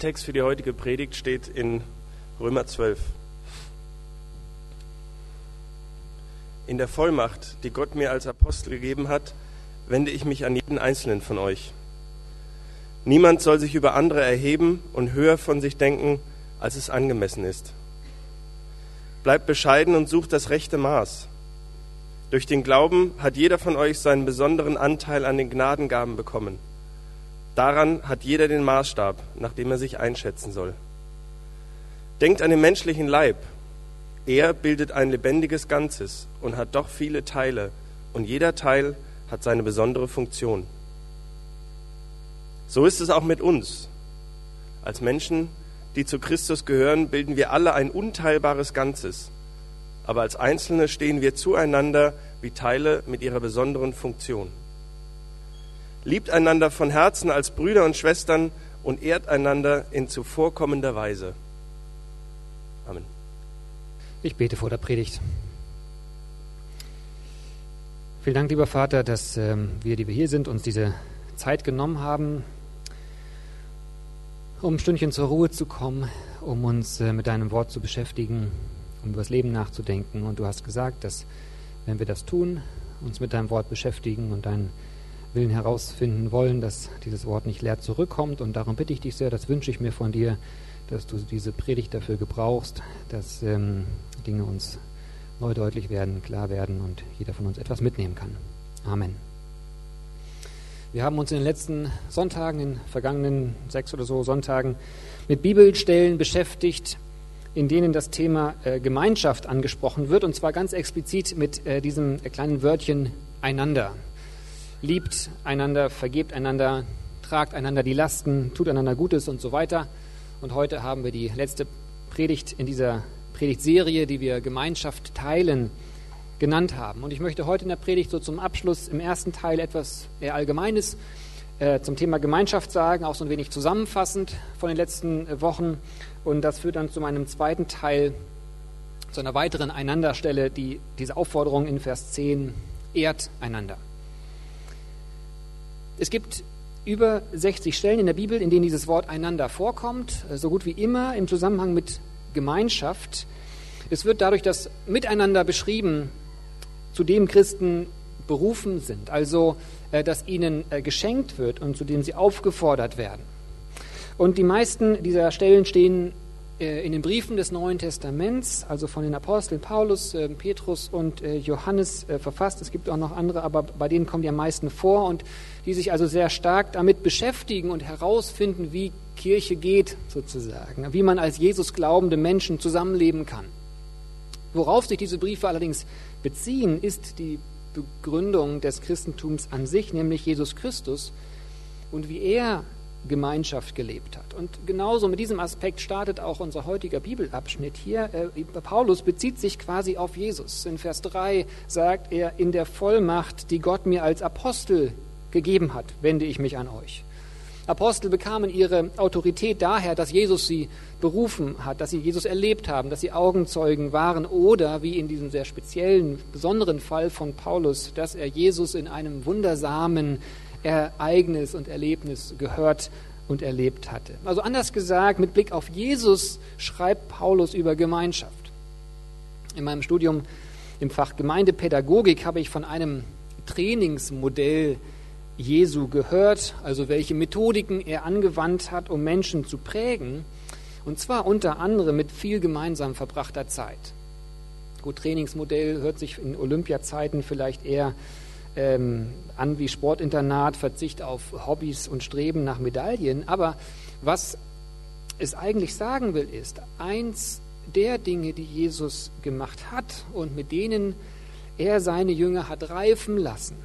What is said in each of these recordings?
Text für die heutige Predigt steht in Römer 12. In der Vollmacht, die Gott mir als Apostel gegeben hat, wende ich mich an jeden einzelnen von euch. Niemand soll sich über andere erheben und höher von sich denken, als es angemessen ist. Bleibt bescheiden und sucht das rechte Maß. Durch den Glauben hat jeder von euch seinen besonderen Anteil an den Gnadengaben bekommen. Daran hat jeder den Maßstab, nach dem er sich einschätzen soll. Denkt an den menschlichen Leib. Er bildet ein lebendiges Ganzes und hat doch viele Teile, und jeder Teil hat seine besondere Funktion. So ist es auch mit uns. Als Menschen, die zu Christus gehören, bilden wir alle ein unteilbares Ganzes. Aber als Einzelne stehen wir zueinander wie Teile mit ihrer besonderen Funktion. Liebt einander von Herzen als Brüder und Schwestern und ehrt einander in zuvorkommender Weise. Amen. Ich bete vor der Predigt. Vielen Dank, lieber Vater, dass ähm, wir, die wir hier sind, uns diese Zeit genommen haben, um ein Stündchen zur Ruhe zu kommen, um uns äh, mit deinem Wort zu beschäftigen, um über das Leben nachzudenken. Und du hast gesagt, dass wenn wir das tun, uns mit deinem Wort beschäftigen und dein Willen herausfinden wollen, dass dieses Wort nicht leer zurückkommt. Und darum bitte ich dich sehr, das wünsche ich mir von dir, dass du diese Predigt dafür gebrauchst, dass ähm, Dinge uns neu deutlich werden, klar werden und jeder von uns etwas mitnehmen kann. Amen. Wir haben uns in den letzten Sonntagen, in den vergangenen sechs oder so Sonntagen, mit Bibelstellen beschäftigt, in denen das Thema äh, Gemeinschaft angesprochen wird, und zwar ganz explizit mit äh, diesem äh, kleinen Wörtchen einander liebt einander, vergebt einander, tragt einander die Lasten, tut einander Gutes und so weiter. Und heute haben wir die letzte Predigt in dieser Predigtserie, die wir Gemeinschaft teilen, genannt haben. Und ich möchte heute in der Predigt so zum Abschluss im ersten Teil etwas eher Allgemeines äh, zum Thema Gemeinschaft sagen, auch so ein wenig zusammenfassend von den letzten äh, Wochen. Und das führt dann zu meinem zweiten Teil, zu einer weiteren Einanderstelle, die diese Aufforderung in Vers 10 ehrt einander. Es gibt über 60 Stellen in der Bibel, in denen dieses Wort einander vorkommt, so gut wie immer im Zusammenhang mit Gemeinschaft. Es wird dadurch das Miteinander beschrieben, zu dem Christen berufen sind, also äh, dass ihnen äh, geschenkt wird und zu dem sie aufgefordert werden. Und die meisten dieser Stellen stehen äh, in den Briefen des Neuen Testaments, also von den Aposteln Paulus, Petrus und Johannes verfasst. Es gibt auch noch andere, aber bei denen kommen die am meisten vor. Und die sich also sehr stark damit beschäftigen und herausfinden, wie Kirche geht, sozusagen, wie man als Jesus glaubende Menschen zusammenleben kann. Worauf sich diese Briefe allerdings beziehen, ist die Begründung des Christentums an sich, nämlich Jesus Christus und wie er Gemeinschaft gelebt hat. Und genauso mit diesem Aspekt startet auch unser heutiger Bibelabschnitt hier. Äh, Paulus bezieht sich quasi auf Jesus. In Vers 3 sagt er, in der Vollmacht, die Gott mir als Apostel gegeben hat, wende ich mich an euch. Apostel bekamen ihre Autorität daher, dass Jesus sie berufen hat, dass sie Jesus erlebt haben, dass sie Augenzeugen waren oder, wie in diesem sehr speziellen, besonderen Fall von Paulus, dass er Jesus in einem wundersamen Ereignis und Erlebnis gehört und erlebt hatte. Also anders gesagt, mit Blick auf Jesus schreibt Paulus über Gemeinschaft. In meinem Studium im Fach Gemeindepädagogik habe ich von einem Trainingsmodell Jesu gehört, also welche Methodiken er angewandt hat, um Menschen zu prägen, und zwar unter anderem mit viel gemeinsam verbrachter Zeit. Gut, Trainingsmodell hört sich in Olympiazeiten vielleicht eher ähm, an wie Sportinternat, Verzicht auf Hobbys und Streben nach Medaillen, aber was es eigentlich sagen will, ist, eins der Dinge, die Jesus gemacht hat und mit denen er seine Jünger hat reifen lassen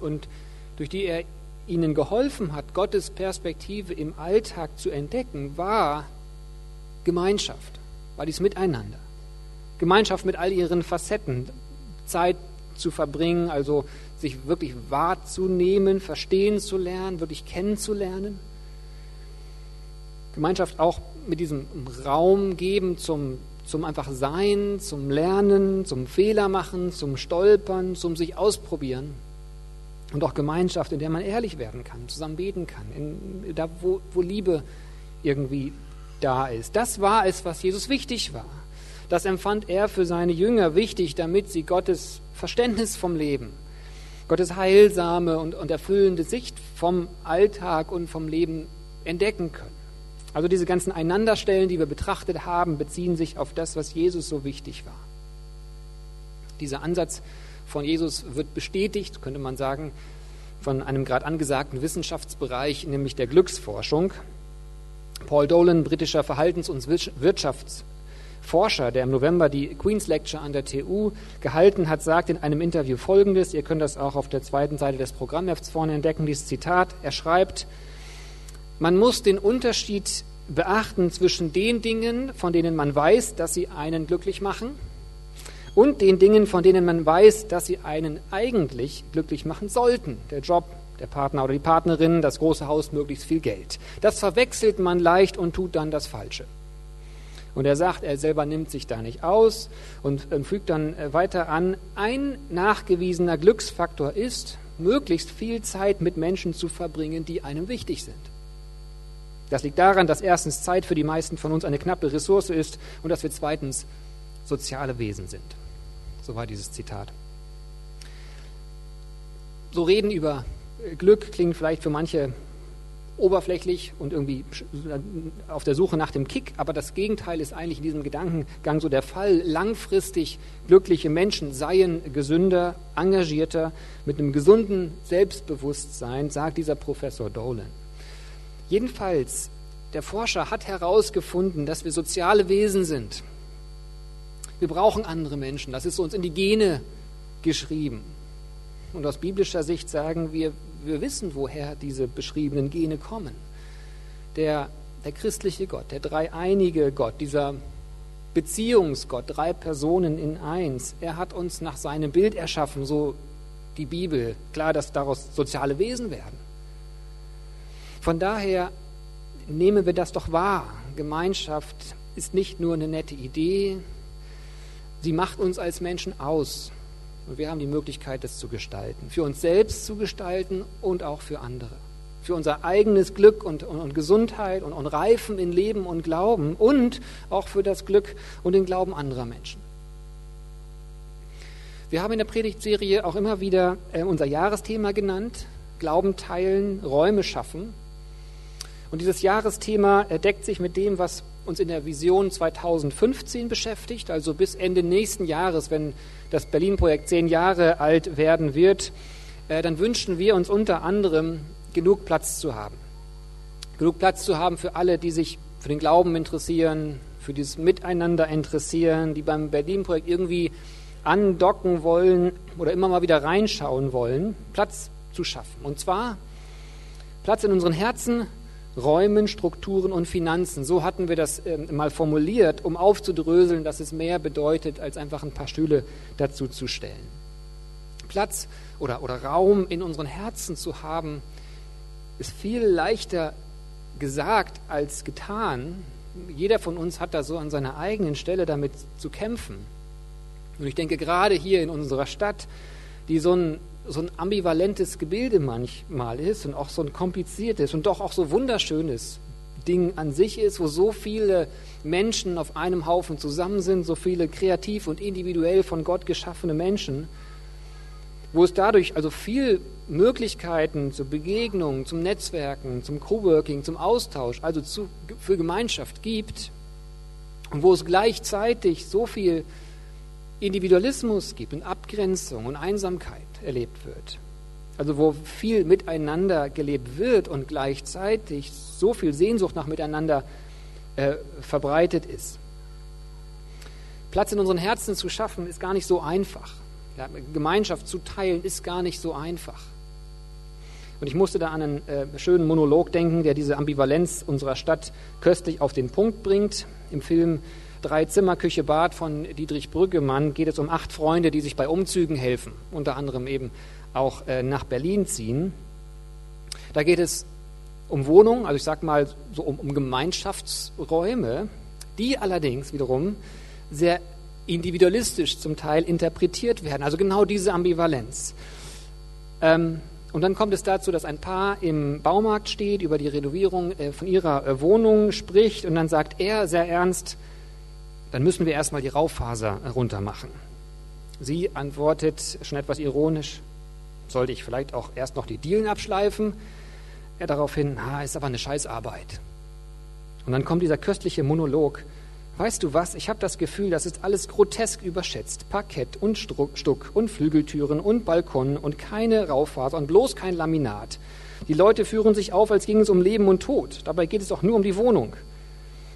und durch die er ihnen geholfen hat, Gottes Perspektive im Alltag zu entdecken, war Gemeinschaft, war dies Miteinander. Gemeinschaft mit all ihren Facetten, Zeit zu verbringen, also sich wirklich wahrzunehmen, verstehen zu lernen, wirklich kennenzulernen. Gemeinschaft auch mit diesem Raum geben zum, zum einfach Sein, zum Lernen, zum Fehler machen, zum Stolpern, zum sich ausprobieren und auch Gemeinschaft, in der man ehrlich werden kann, zusammen beten kann, in, da wo, wo Liebe irgendwie da ist. Das war es, was Jesus wichtig war. Das empfand er für seine Jünger wichtig, damit sie Gottes Verständnis vom Leben, Gottes heilsame und, und erfüllende Sicht vom Alltag und vom Leben entdecken können. Also diese ganzen Einanderstellen, die wir betrachtet haben, beziehen sich auf das, was Jesus so wichtig war. Dieser Ansatz von Jesus wird bestätigt, könnte man sagen, von einem gerade angesagten Wissenschaftsbereich, nämlich der Glücksforschung. Paul Dolan, britischer Verhaltens- und Wirtschaftsforscher, der im November die Queen's Lecture an der TU gehalten hat, sagt in einem Interview Folgendes. Ihr könnt das auch auf der zweiten Seite des Programmhefts vorne entdecken, dieses Zitat. Er schreibt, man muss den Unterschied beachten zwischen den Dingen, von denen man weiß, dass sie einen glücklich machen, und den Dingen, von denen man weiß, dass sie einen eigentlich glücklich machen sollten. Der Job, der Partner oder die Partnerin, das große Haus, möglichst viel Geld. Das verwechselt man leicht und tut dann das Falsche. Und er sagt, er selber nimmt sich da nicht aus und fügt dann äh, weiter an, ein nachgewiesener Glücksfaktor ist, möglichst viel Zeit mit Menschen zu verbringen, die einem wichtig sind. Das liegt daran, dass erstens Zeit für die meisten von uns eine knappe Ressource ist und dass wir zweitens soziale Wesen sind. So war dieses Zitat. So reden über Glück klingt vielleicht für manche oberflächlich und irgendwie auf der Suche nach dem Kick, aber das Gegenteil ist eigentlich in diesem Gedankengang so der Fall. Langfristig glückliche Menschen seien gesünder, engagierter, mit einem gesunden Selbstbewusstsein, sagt dieser Professor Dolan. Jedenfalls, der Forscher hat herausgefunden, dass wir soziale Wesen sind. Wir brauchen andere Menschen. Das ist uns in die Gene geschrieben. Und aus biblischer Sicht sagen wir, wir wissen, woher diese beschriebenen Gene kommen. Der, der christliche Gott, der dreieinige Gott, dieser Beziehungsgott, drei Personen in eins, er hat uns nach seinem Bild erschaffen, so die Bibel. Klar, dass daraus soziale Wesen werden. Von daher nehmen wir das doch wahr. Gemeinschaft ist nicht nur eine nette Idee, sie macht uns als Menschen aus. Und wir haben die Möglichkeit, das zu gestalten. Für uns selbst zu gestalten und auch für andere. Für unser eigenes Glück und, und, und Gesundheit und, und Reifen in Leben und Glauben und auch für das Glück und den Glauben anderer Menschen. Wir haben in der Predigtserie auch immer wieder äh, unser Jahresthema genannt, Glauben teilen, Räume schaffen. Und dieses Jahresthema deckt sich mit dem, was uns in der Vision 2015 beschäftigt, also bis Ende nächsten Jahres, wenn das Berlin-Projekt zehn Jahre alt werden wird, äh, dann wünschen wir uns unter anderem genug Platz zu haben. Genug Platz zu haben für alle, die sich für den Glauben interessieren, für dieses Miteinander interessieren, die beim Berlin-Projekt irgendwie andocken wollen oder immer mal wieder reinschauen wollen, Platz zu schaffen. Und zwar Platz in unseren Herzen, Räumen, Strukturen und Finanzen. So hatten wir das äh, mal formuliert, um aufzudröseln, dass es mehr bedeutet, als einfach ein paar Stühle dazu zu stellen. Platz oder, oder Raum in unseren Herzen zu haben, ist viel leichter gesagt als getan. Jeder von uns hat da so an seiner eigenen Stelle damit zu kämpfen. Und ich denke, gerade hier in unserer Stadt, die so ein so ein ambivalentes Gebilde manchmal ist und auch so ein kompliziertes und doch auch so wunderschönes Ding an sich ist, wo so viele Menschen auf einem Haufen zusammen sind, so viele kreativ und individuell von Gott geschaffene Menschen, wo es dadurch also viel Möglichkeiten zur Begegnung, zum Netzwerken, zum Coworking, zum Austausch, also zu, für Gemeinschaft gibt und wo es gleichzeitig so viel Individualismus gibt und Abgrenzung und Einsamkeit erlebt wird. Also wo viel miteinander gelebt wird und gleichzeitig so viel Sehnsucht nach miteinander äh, verbreitet ist. Platz in unseren Herzen zu schaffen, ist gar nicht so einfach. Ja, Gemeinschaft zu teilen, ist gar nicht so einfach. Und ich musste da an einen äh, schönen Monolog denken, der diese Ambivalenz unserer Stadt köstlich auf den Punkt bringt. Im Film Drei Zimmer, Küche, Bad von Dietrich Brüggemann geht es um acht Freunde, die sich bei Umzügen helfen, unter anderem eben auch äh, nach Berlin ziehen. Da geht es um Wohnungen, also ich sage mal so um, um Gemeinschaftsräume, die allerdings wiederum sehr individualistisch zum Teil interpretiert werden. Also genau diese Ambivalenz. Ähm, Und dann kommt es dazu, dass ein Paar im Baumarkt steht, über die Renovierung äh, von ihrer äh, Wohnung spricht und dann sagt er sehr ernst, dann müssen wir erstmal die Raufaser runter machen. Sie antwortet schon etwas ironisch, sollte ich vielleicht auch erst noch die Dielen abschleifen? Er daraufhin, ah, ist aber eine Scheißarbeit. Und dann kommt dieser köstliche Monolog. Weißt du was, ich habe das Gefühl, das ist alles grotesk überschätzt. Parkett und Stuck und Flügeltüren und Balkon und keine Raufaser und bloß kein Laminat. Die Leute führen sich auf, als ging es um Leben und Tod. Dabei geht es doch nur um die Wohnung.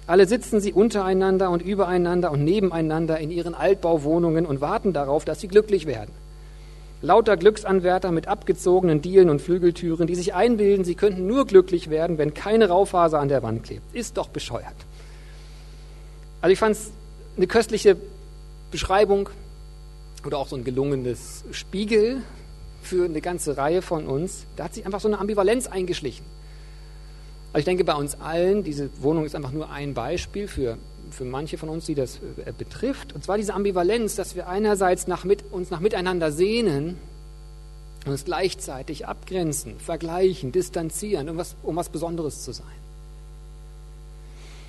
Alle sitzen sie untereinander und übereinander und nebeneinander in ihren Altbauwohnungen und warten darauf, dass sie glücklich werden. Lauter Glücksanwärter mit abgezogenen Dielen und Flügeltüren, die sich einbilden, sie könnten nur glücklich werden, wenn keine Raufaser an der Wand klebt. Ist doch bescheuert. Also ich fand es eine köstliche Beschreibung oder auch so ein gelungenes Spiegel für eine ganze Reihe von uns. Da hat sich einfach so eine Ambivalenz eingeschlichen. Also ich denke bei uns allen, diese Wohnung ist einfach nur ein Beispiel für, für manche von uns, die das äh, betrifft. Und zwar diese Ambivalenz, dass wir einerseits nach mit, uns nach Miteinander sehnen und uns gleichzeitig abgrenzen, vergleichen, distanzieren, um was, um was Besonderes zu sein.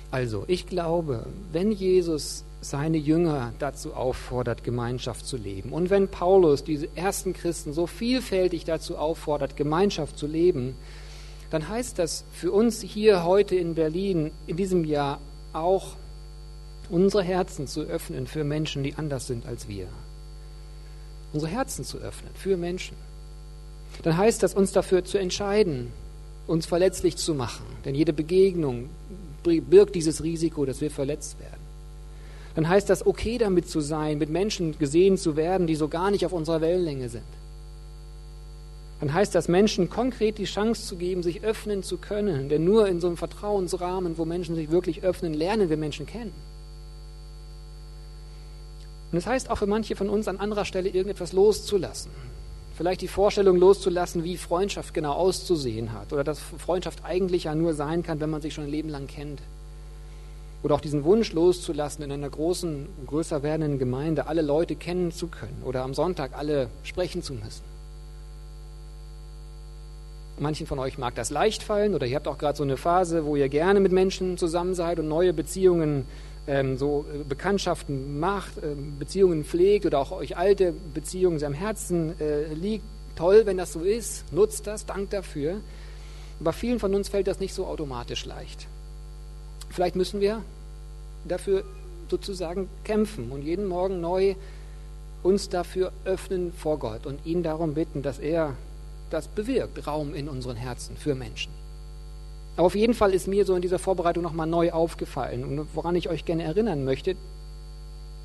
Also, ich glaube, wenn Jesus seine Jünger dazu auffordert, Gemeinschaft zu leben, und wenn Paulus diese ersten Christen so vielfältig dazu auffordert, Gemeinschaft zu leben, dann heißt das für uns hier heute in Berlin in diesem Jahr auch unsere Herzen zu öffnen für Menschen, die anders sind als wir. Unsere Herzen zu öffnen für Menschen. Dann heißt das, uns dafür zu entscheiden, uns verletzlich zu machen. Denn jede Begegnung birgt dieses Risiko, dass wir verletzt werden. Dann heißt das, okay damit zu sein, mit Menschen gesehen zu werden, die so gar nicht auf unserer Wellenlänge sind dann heißt das Menschen konkret die Chance zu geben, sich öffnen zu können. Denn nur in so einem Vertrauensrahmen, wo Menschen sich wirklich öffnen, lernen wir Menschen kennen. Und es das heißt auch für manche von uns an anderer Stelle irgendetwas loszulassen. Vielleicht die Vorstellung loszulassen, wie Freundschaft genau auszusehen hat. Oder dass Freundschaft eigentlich ja nur sein kann, wenn man sich schon ein Leben lang kennt. Oder auch diesen Wunsch loszulassen, in einer großen, größer werdenden Gemeinde alle Leute kennen zu können. Oder am Sonntag alle sprechen zu müssen. Manchen von euch mag das leicht fallen oder ihr habt auch gerade so eine Phase, wo ihr gerne mit Menschen zusammen seid und neue Beziehungen, ähm, so äh, Bekanntschaften macht, äh, Beziehungen pflegt oder auch euch alte Beziehungen am Herzen äh, liegt. Toll, wenn das so ist, nutzt das, dankt dafür. Aber vielen von uns fällt das nicht so automatisch leicht. Vielleicht müssen wir dafür sozusagen kämpfen und jeden Morgen neu uns dafür öffnen vor Gott und ihn darum bitten, dass er das bewirkt Raum in unseren Herzen für Menschen. Aber auf jeden Fall ist mir so in dieser Vorbereitung nochmal neu aufgefallen und woran ich euch gerne erinnern möchte,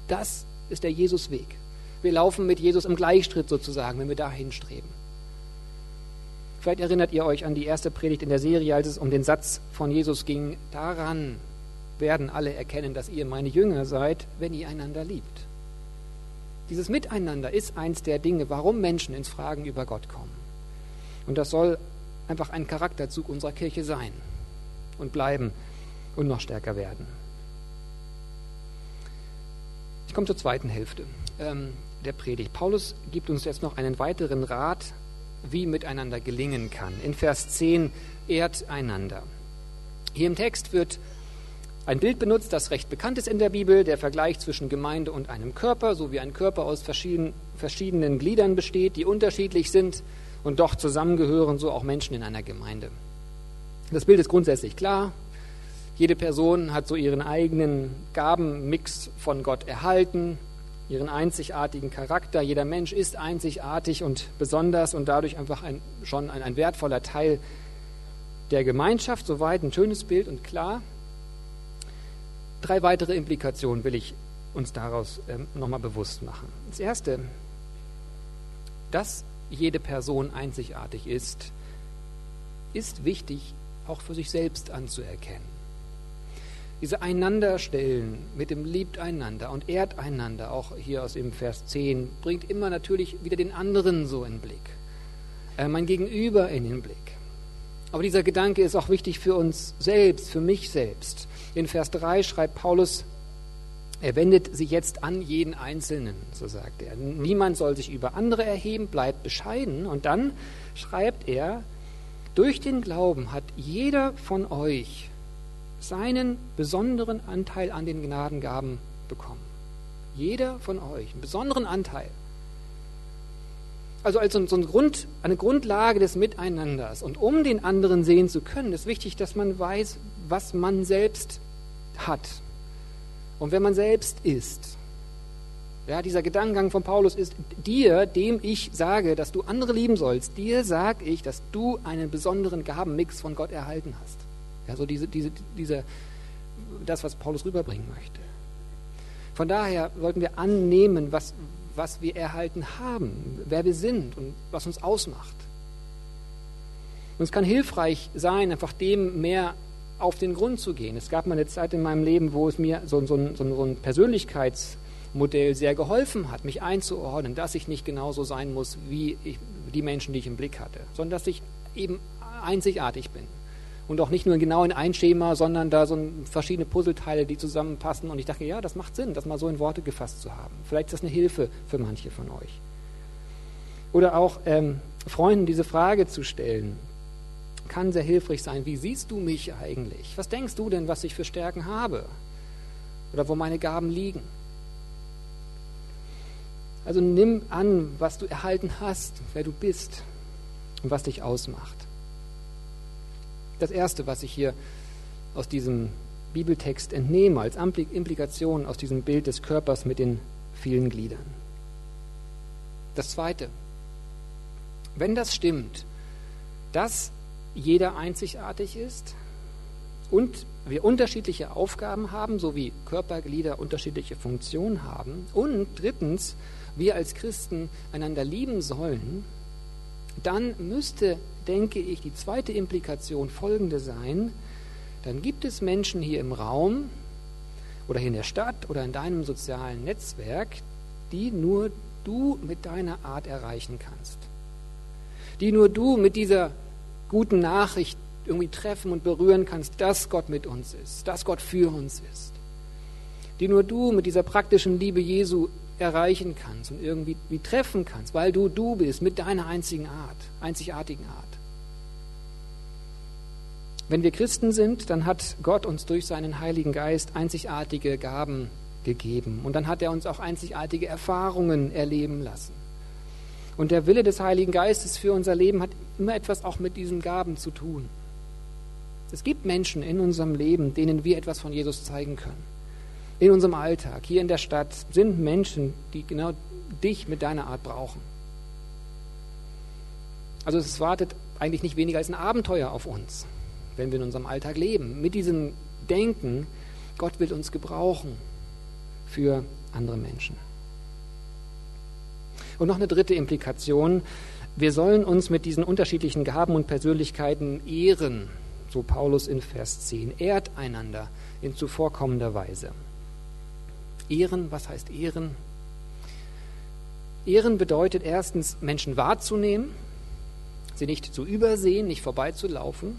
das ist der Jesusweg. Wir laufen mit Jesus im Gleichschritt sozusagen, wenn wir dahin streben. Vielleicht erinnert ihr euch an die erste Predigt in der Serie, als es um den Satz von Jesus ging, daran werden alle erkennen, dass ihr meine Jünger seid, wenn ihr einander liebt. Dieses Miteinander ist eins der Dinge, warum Menschen ins Fragen über Gott kommen. Und das soll einfach ein Charakterzug unserer Kirche sein und bleiben und noch stärker werden. Ich komme zur zweiten Hälfte ähm, der Predigt. Paulus gibt uns jetzt noch einen weiteren Rat, wie miteinander gelingen kann. In Vers 10 ehrt einander. Hier im Text wird ein Bild benutzt, das recht bekannt ist in der Bibel, der Vergleich zwischen Gemeinde und einem Körper, so wie ein Körper aus verschiedenen, verschiedenen Gliedern besteht, die unterschiedlich sind und doch zusammengehören so auch Menschen in einer Gemeinde. Das Bild ist grundsätzlich klar. Jede Person hat so ihren eigenen Gabenmix von Gott erhalten, ihren einzigartigen Charakter. Jeder Mensch ist einzigartig und besonders und dadurch einfach ein, schon ein, ein wertvoller Teil der Gemeinschaft. Soweit ein schönes Bild und klar. Drei weitere Implikationen will ich uns daraus ähm, nochmal bewusst machen. Das erste, das jede Person einzigartig ist, ist wichtig auch für sich selbst anzuerkennen. Diese Einanderstellen mit dem liebt einander und ehrt einander, auch hier aus dem Vers 10, bringt immer natürlich wieder den anderen so in den Blick, äh, mein Gegenüber in den Blick. Aber dieser Gedanke ist auch wichtig für uns selbst, für mich selbst. In Vers 3 schreibt Paulus, Er wendet sich jetzt an jeden Einzelnen, so sagt er. Niemand soll sich über andere erheben, bleibt bescheiden. Und dann schreibt er, durch den Glauben hat jeder von euch seinen besonderen Anteil an den Gnadengaben bekommen. Jeder von euch, einen besonderen Anteil. Also als so, ein Grund, eine Grundlage des Miteinanders. Und um den anderen sehen zu können, ist wichtig, dass man weiß, was man selbst hat. Und wenn man selbst ist. Ja, dieser Gedankengang von Paulus ist, dir, dem ich sage, dass du andere lieben sollst, dir sage ich, dass du einen besonderen Gabenmix von Gott erhalten hast. Ja, so diese, diese, diese, das, was Paulus rüberbringen möchte. Von daher sollten wir annehmen, was, was wir erhalten haben, wer wir sind und was uns ausmacht. Und es kann hilfreich sein, einfach dem mehr auf den Grund zu gehen. Es gab mal eine Zeit in meinem Leben, wo es mir so, so, so, so ein Persönlichkeitsmodell sehr geholfen hat, mich einzuordnen, dass ich nicht genauso sein muss wie ich, die Menschen, die ich im Blick hatte, sondern dass ich eben einzigartig bin und auch nicht nur genau in ein Schema, sondern da so verschiedene Puzzleteile, die zusammenpassen. Und ich dachte, ja, das macht Sinn, das mal so in Worte gefasst zu haben. Vielleicht ist das eine Hilfe für manche von euch. Oder auch ähm, Freunden diese Frage zu stellen, kann sehr hilfreich sein. Wie siehst du mich eigentlich? Was denkst du denn, was ich für Stärken habe? Oder wo meine Gaben liegen? Also nimm an, was du erhalten hast, wer du bist und was dich ausmacht das Erste, was ich hier aus diesem Bibeltext entnehme, als Implikation aus diesem Bild des Körpers mit den vielen Gliedern. Das Zweite, wenn das stimmt, dass jeder einzigartig ist und wir unterschiedliche Aufgaben haben, so wie Körperglieder unterschiedliche Funktionen haben, und drittens, wir als Christen einander lieben sollen, dann müsste denke ich, die zweite Implikation folgende sein, dann gibt es Menschen hier im Raum oder hier in der Stadt oder in deinem sozialen Netzwerk, die nur du mit deiner Art erreichen kannst. Die nur du mit dieser guten Nachricht irgendwie treffen und berühren kannst, dass Gott mit uns ist, dass Gott für uns ist. Die nur du mit dieser praktischen Liebe Jesu erreichen kannst und irgendwie wie treffen kannst, weil du du bist mit deiner einzigen Art, einzigartigen Art. Wenn wir Christen sind, dann hat Gott uns durch seinen Heiligen Geist einzigartige Gaben gegeben und dann hat er uns auch einzigartige Erfahrungen erleben lassen. Und der Wille des Heiligen Geistes für unser Leben hat immer etwas auch mit diesen Gaben zu tun. Es gibt Menschen in unserem Leben, denen wir etwas von Jesus zeigen können in unserem Alltag, hier in der Stadt, sind Menschen, die genau dich mit deiner Art brauchen. Also es wartet eigentlich nicht weniger als ein Abenteuer auf uns, wenn wir in unserem Alltag leben. Mit diesem Denken, Gott will uns gebrauchen für andere Menschen. Und noch eine dritte Implikation. Wir sollen uns mit diesen unterschiedlichen Gaben und Persönlichkeiten ehren, so Paulus in Vers 10. Ehrt einander in zuvorkommender Weise. Ehren, was heißt Ehren? Ehren bedeutet erstens, Menschen wahrzunehmen, sie nicht zu übersehen, nicht vorbeizulaufen.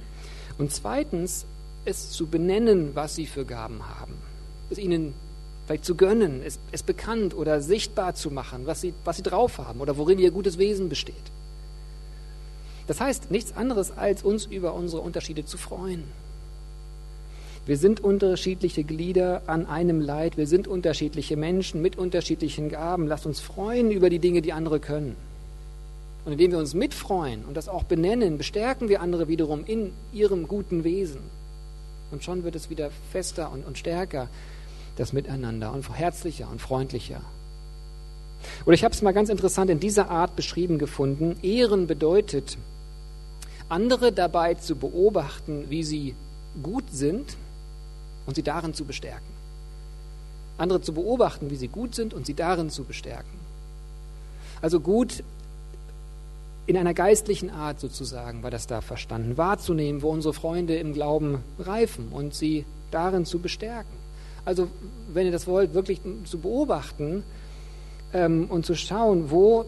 Und zweitens, es zu benennen, was sie für Gaben haben. Es ihnen vielleicht zu gönnen, es, es bekannt oder sichtbar zu machen, was sie, was sie drauf haben oder worin ihr gutes Wesen besteht. Das heißt nichts anderes, als uns über unsere Unterschiede zu freuen wir sind unterschiedliche Glieder an einem Leid. Wir sind unterschiedliche Menschen mit unterschiedlichen Gaben. Lasst uns freuen über die Dinge, die andere können. Und indem wir uns mitfreuen und das auch benennen, bestärken wir andere wiederum in ihrem guten Wesen. Und schon wird es wieder fester und, und stärker, das Miteinander und herzlicher und freundlicher. Oder ich habe es mal ganz interessant in dieser Art beschrieben gefunden. Ehren bedeutet, andere dabei zu beobachten, wie sie gut sind und sie darin zu bestärken. Andere zu beobachten, wie sie gut sind und sie darin zu bestärken. Also gut in einer geistlichen Art sozusagen war das da verstanden, wahrzunehmen, wo unsere Freunde im Glauben reifen und sie darin zu bestärken. Also wenn ihr das wollt, wirklich zu beobachten ähm, und zu schauen, wo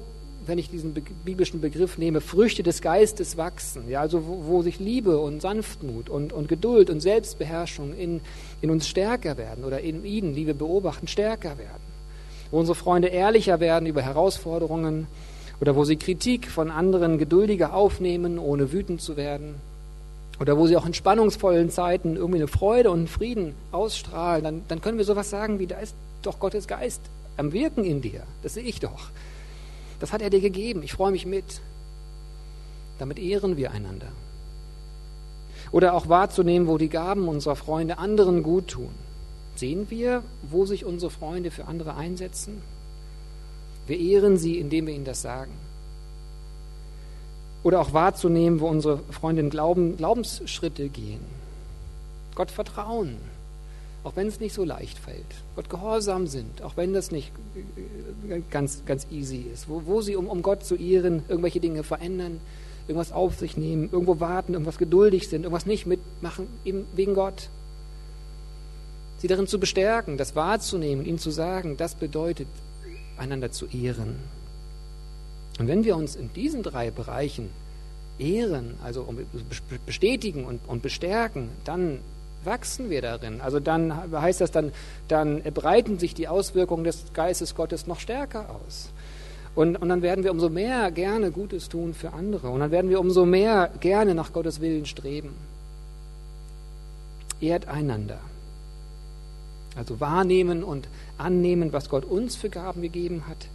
wenn ich diesen biblischen Begriff nehme, Früchte des Geistes wachsen. Ja, also wo, wo sich Liebe und Sanftmut und, und Geduld und Selbstbeherrschung in, in uns stärker werden oder in ihnen, die wir beobachten, stärker werden. Wo unsere Freunde ehrlicher werden über Herausforderungen oder wo sie Kritik von anderen geduldiger aufnehmen, ohne wütend zu werden. Oder wo sie auch in spannungsvollen Zeiten irgendwie eine Freude und einen Frieden ausstrahlen, dann, dann können wir sowas sagen wie, da ist doch Gottes Geist am Wirken in dir. Das sehe ich doch. Das hat er dir gegeben. Ich freue mich mit. Damit ehren wir einander. Oder auch wahrzunehmen, wo die Gaben unserer Freunde anderen gut tun. Sehen wir, wo sich unsere Freunde für andere einsetzen? Wir ehren sie, indem wir ihnen das sagen. Oder auch wahrzunehmen, wo unsere Freunde in Glauben, Glaubensschritte gehen. Gott vertrauen, auch wenn es nicht so leicht fällt. Gott gehorsam sind, auch wenn das nicht äh, ganz, ganz easy ist. Wo, wo sie, um, um Gott zu ehren, irgendwelche Dinge verändern, irgendwas auf sich nehmen, irgendwo warten, irgendwas geduldig sind, irgendwas nicht mitmachen, eben wegen Gott. Sie darin zu bestärken, das wahrzunehmen, ihnen zu sagen, das bedeutet, einander zu ehren. Und wenn wir uns in diesen drei Bereichen ehren, also bestätigen und, bestärken, dann wachsen wir darin. Also dann heißt das, dann, dann breiten sich die Auswirkungen des Geistes Gottes noch stärker aus. Und, und dann werden wir umso mehr gerne Gutes tun für andere. Und dann werden wir umso mehr gerne nach Gottes Willen streben. Ehrt einander. Also wahrnehmen und annehmen, was Gott uns für Gaben gegeben hat.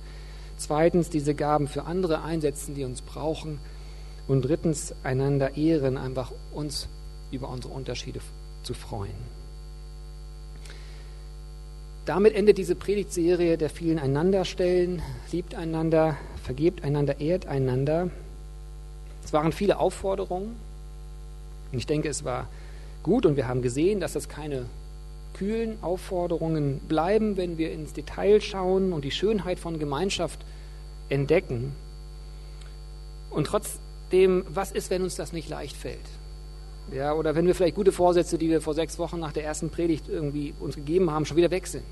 Zweitens, diese Gaben für andere einsetzen, die uns brauchen. Und drittens, einander ehren, einfach uns über unsere Unterschiede zu freuen. Damit endet diese Predigtserie der vielen Einanderstellen. Liebt einander, vergebt einander, ehrt einander. Es waren viele Aufforderungen. Und ich denke, es war gut und wir haben gesehen, dass das keine kühlen Aufforderungen bleiben, wenn wir ins Detail schauen und die Schönheit von Gemeinschaft entdecken. Und trotzdem, was ist, wenn uns das nicht leicht fällt? Ja, oder wenn wir vielleicht gute Vorsätze, die wir vor sechs Wochen nach der ersten Predigt irgendwie uns gegeben haben, schon wieder weg sind.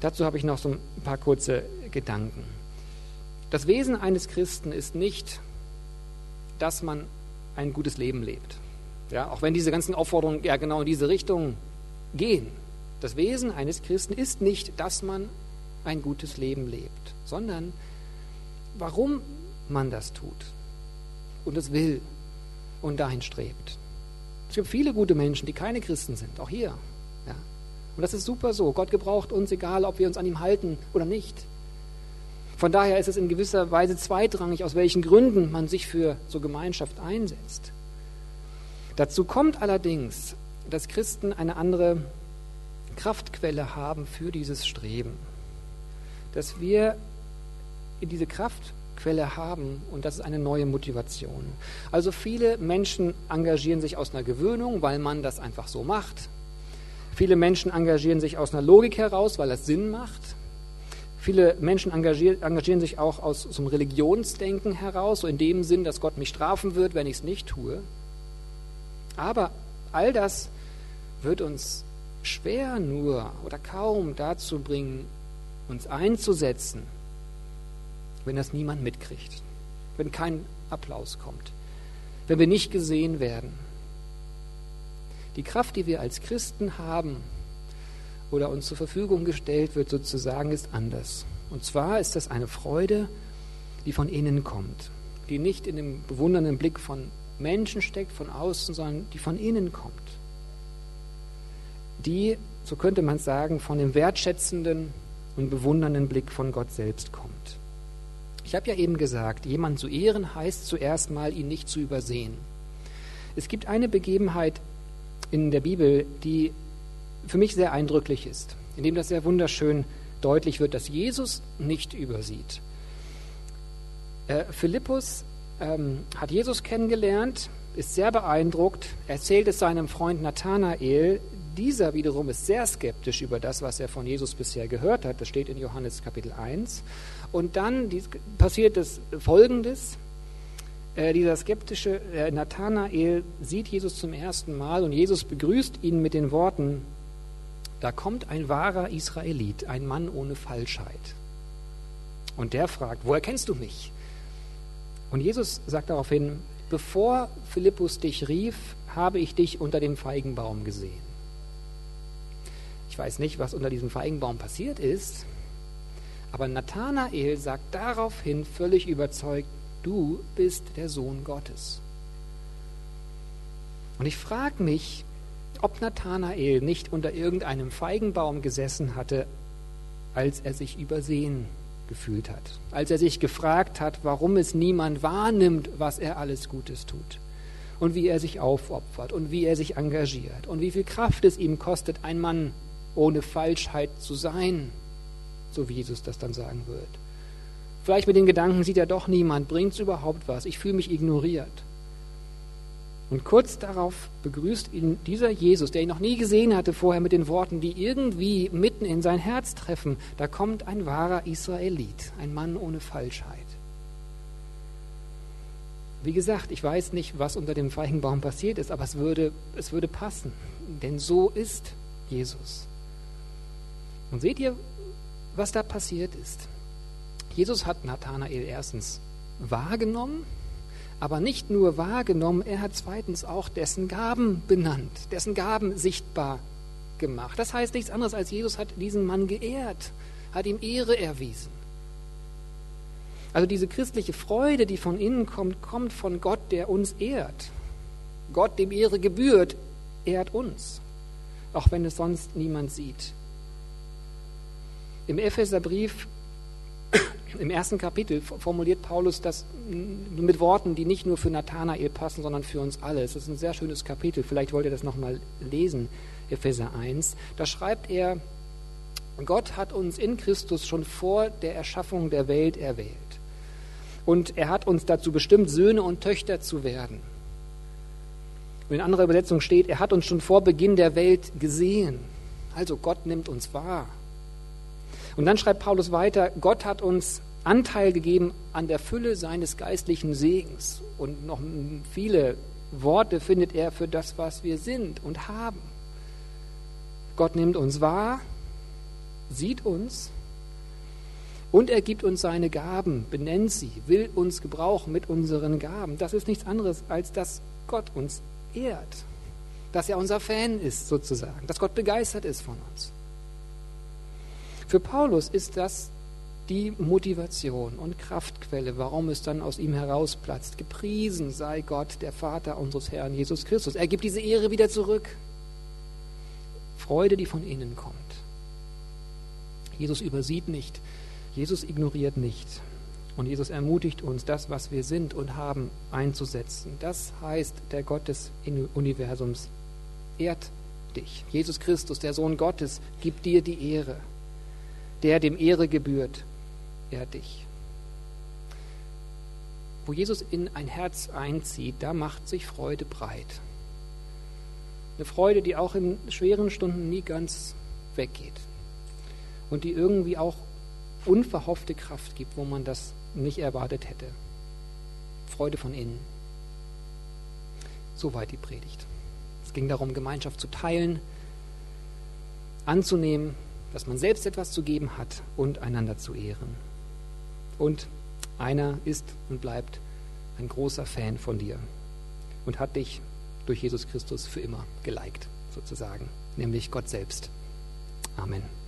Dazu habe ich noch so ein paar kurze Gedanken. Das Wesen eines Christen ist nicht, dass man ein gutes Leben lebt. Ja, auch wenn diese ganzen Aufforderungen ja genau in diese Richtung gehen. Das Wesen eines Christen ist nicht, dass man ein gutes Leben lebt, sondern warum man das tut und es will und dahin strebt. Es gibt viele gute Menschen, die keine Christen sind, auch hier. Ja. Und das ist super so. Gott gebraucht uns, egal ob wir uns an ihm halten oder nicht. Von daher ist es in gewisser Weise zweitrangig, aus welchen Gründen man sich für so Gemeinschaft einsetzt. Dazu kommt allerdings, dass Christen eine andere Kraftquelle haben für dieses Streben. Dass wir in diese Kraft Quelle haben und das ist eine neue Motivation. Also viele Menschen engagieren sich aus einer Gewöhnung, weil man das einfach so macht. Viele Menschen engagieren sich aus einer Logik heraus, weil das Sinn macht. Viele Menschen engagieren, engagieren sich auch aus so einem Religionsdenken heraus, so in dem Sinn, dass Gott mich strafen wird, wenn ich es nicht tue. Aber all das wird uns schwer nur oder kaum dazu bringen, uns einzusetzen wenn das niemand mitkriegt, wenn kein Applaus kommt, wenn wir nicht gesehen werden. Die Kraft, die wir als Christen haben oder uns zur Verfügung gestellt wird, sozusagen, ist anders. Und zwar ist das eine Freude, die von innen kommt, die nicht in dem bewundernden Blick von Menschen steckt, von außen, sondern die von innen kommt. Die, so könnte man sagen, von dem wertschätzenden und bewundernden Blick von Gott selbst kommt. Ich habe ja eben gesagt, jemanden zu ehren heißt zuerst mal, ihn nicht zu übersehen. Es gibt eine Begebenheit in der Bibel, die für mich sehr eindrücklich ist, indem das sehr wunderschön deutlich wird, dass Jesus nicht übersieht. Äh, Philippus ähm, hat Jesus kennengelernt, ist sehr beeindruckt, erzählt es seinem Freund Nathanael. Dieser wiederum ist sehr skeptisch über das, was er von Jesus bisher gehört hat. Das steht in Johannes Kapitel 1. Und dann passiert es Folgendes. Äh, dieser skeptische äh, Nathanael sieht Jesus zum ersten Mal und Jesus begrüßt ihn mit den Worten, da kommt ein wahrer Israelit, ein Mann ohne Falschheit. Und der fragt, woher kennst du mich? Und Jesus sagt daraufhin, bevor Philippus dich rief, habe ich dich unter dem Feigenbaum gesehen. Ich weiß nicht, was unter diesem Feigenbaum passiert ist, aber Nathanael sagt daraufhin völlig überzeugt, du bist der Sohn Gottes. Und ich frage mich, ob Nathanael nicht unter irgendeinem Feigenbaum gesessen hatte, als er sich übersehen gefühlt hat, als er sich gefragt hat, warum es niemand wahrnimmt, was er alles Gutes tut und wie er sich aufopfert und wie er sich engagiert und wie viel Kraft es ihm kostet, ein Mann ohne Falschheit zu sein, so wie Jesus das dann sagen wird. Vielleicht mit den Gedanken sieht er doch niemand, bringt es überhaupt was, ich fühle mich ignoriert. Und kurz darauf begrüßt ihn dieser Jesus, der ihn noch nie gesehen hatte vorher, mit den Worten, die irgendwie mitten in sein Herz treffen. Da kommt ein wahrer Israelit, ein Mann ohne Falschheit. Wie gesagt, ich weiß nicht, was unter dem Feigenbaum passiert ist, aber es würde, es würde passen. Denn so ist Jesus. Und seht ihr, was da passiert ist? Jesus hat Nathanael erstens wahrgenommen, aber nicht nur wahrgenommen, er hat zweitens auch dessen Gaben benannt, dessen Gaben sichtbar gemacht. Das heißt nichts anderes als Jesus hat diesen Mann geehrt, hat ihm Ehre erwiesen. Also diese christliche Freude, die von innen kommt, kommt von Gott, der uns ehrt. Gott, dem Ehre gebührt, ehrt uns, auch wenn es sonst niemand sieht. Im Epheserbrief, im ersten Kapitel, formuliert Paulus das mit Worten, die nicht nur für Nathanael passen, sondern für uns alle. Es ist ein sehr schönes Kapitel. Vielleicht wollt ihr das nochmal lesen, Epheser 1. Da schreibt er, Gott hat uns in Christus schon vor der Erschaffung der Welt erwählt. Und er hat uns dazu bestimmt, Söhne und Töchter zu werden. Und in anderer Übersetzung steht, er hat uns schon vor Beginn der Welt gesehen. Also Gott nimmt uns wahr. Und dann schreibt Paulus weiter, Gott hat uns Anteil gegeben an der Fülle seines geistlichen Segens. Und noch viele Worte findet er für das, was wir sind und haben. Gott nimmt uns wahr, sieht uns und er gibt uns seine Gaben, benennt sie, will uns gebrauchen mit unseren Gaben. Das ist nichts anderes, als dass Gott uns ehrt, dass er unser Fan ist sozusagen, dass Gott begeistert ist von uns. Für Paulus ist das die Motivation und Kraftquelle, warum es dann aus ihm herausplatzt. Gepriesen sei Gott, der Vater unseres Herrn Jesus Christus. Er gibt diese Ehre wieder zurück. Freude, die von innen kommt. Jesus übersieht nicht, Jesus ignoriert nicht. Und Jesus ermutigt uns, das, was wir sind und haben, einzusetzen. Das heißt, der Gott des Universums ehrt dich. Jesus Christus, der Sohn Gottes, gibt dir die Ehre der dem Ehre gebührt, er dich. Wo Jesus in ein Herz einzieht, da macht sich Freude breit. Eine Freude, die auch in schweren Stunden nie ganz weggeht. Und die irgendwie auch unverhoffte Kraft gibt, wo man das nicht erwartet hätte. Freude von innen. Soweit die Predigt. Es ging darum, Gemeinschaft zu teilen, anzunehmen, dass man selbst etwas zu geben hat und einander zu ehren. Und einer ist und bleibt ein großer Fan von dir und hat dich durch Jesus Christus für immer geliked, sozusagen, nämlich Gott selbst. Amen.